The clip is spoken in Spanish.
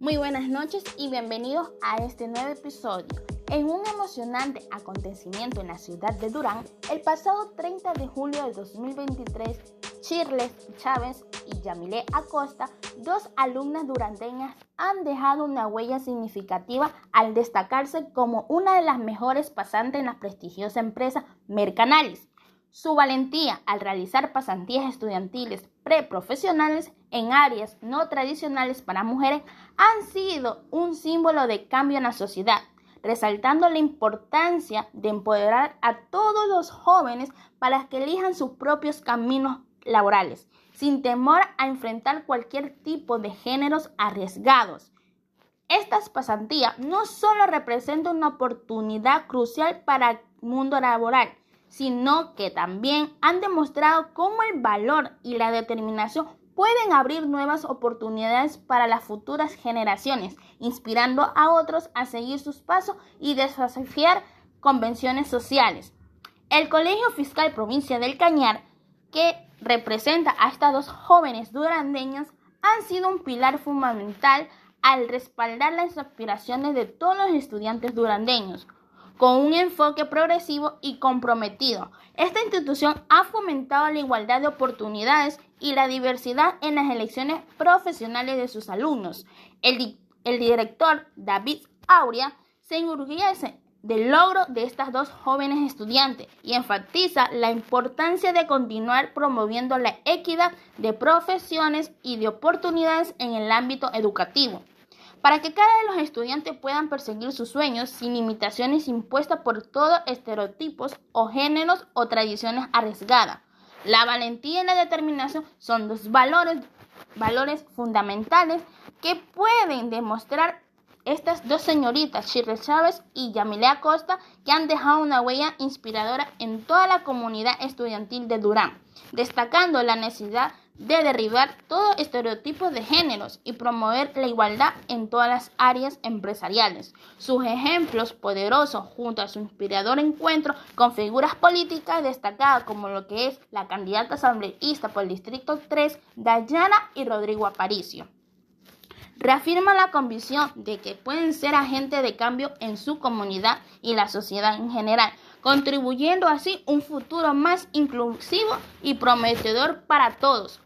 Muy buenas noches y bienvenidos a este nuevo episodio. En un emocionante acontecimiento en la ciudad de Durán, el pasado 30 de julio de 2023, Chirles Chávez y Yamile Acosta, dos alumnas duranteñas, han dejado una huella significativa al destacarse como una de las mejores pasantes en la prestigiosa empresa Mercanalis. Su valentía al realizar pasantías estudiantiles preprofesionales en áreas no tradicionales para mujeres han sido un símbolo de cambio en la sociedad, resaltando la importancia de empoderar a todos los jóvenes para que elijan sus propios caminos laborales, sin temor a enfrentar cualquier tipo de géneros arriesgados. Estas pasantías no solo representan una oportunidad crucial para el mundo laboral, sino que también han demostrado cómo el valor y la determinación pueden abrir nuevas oportunidades para las futuras generaciones, inspirando a otros a seguir sus pasos y desafiar convenciones sociales. El Colegio Fiscal Provincia del Cañar, que representa a estas dos jóvenes durandeñas, han sido un pilar fundamental al respaldar las aspiraciones de todos los estudiantes durandeños, con un enfoque progresivo y comprometido. Esta institución ha fomentado la igualdad de oportunidades y la diversidad en las elecciones profesionales de sus alumnos. El, director David Aurea se enorgullece del logro de estas dos jóvenes estudiantes y enfatiza la importancia de continuar promoviendo la equidad de profesiones y de oportunidades en el ámbito educativo para que cada de los estudiantes puedan perseguir sus sueños sin limitaciones impuestas por todos estereotipos o géneros o tradiciones arriesgadas. La valentía y la determinación son dos valores, valores fundamentales que pueden demostrar estas dos señoritas, Shirley Chávez y Yamilea Costa, que han dejado una huella inspiradora en toda la comunidad estudiantil de Durán, destacando la necesidad de derribar todo estereotipo de géneros y promover la igualdad en todas las áreas empresariales. Sus ejemplos poderosos junto a su inspirador encuentro con figuras políticas destacadas como lo que es la candidata asambleísta por el Distrito 3, Dayana y Rodrigo Aparicio reafirma la convicción de que pueden ser agentes de cambio en su comunidad y la sociedad en general, contribuyendo así un futuro más inclusivo y prometedor para todos.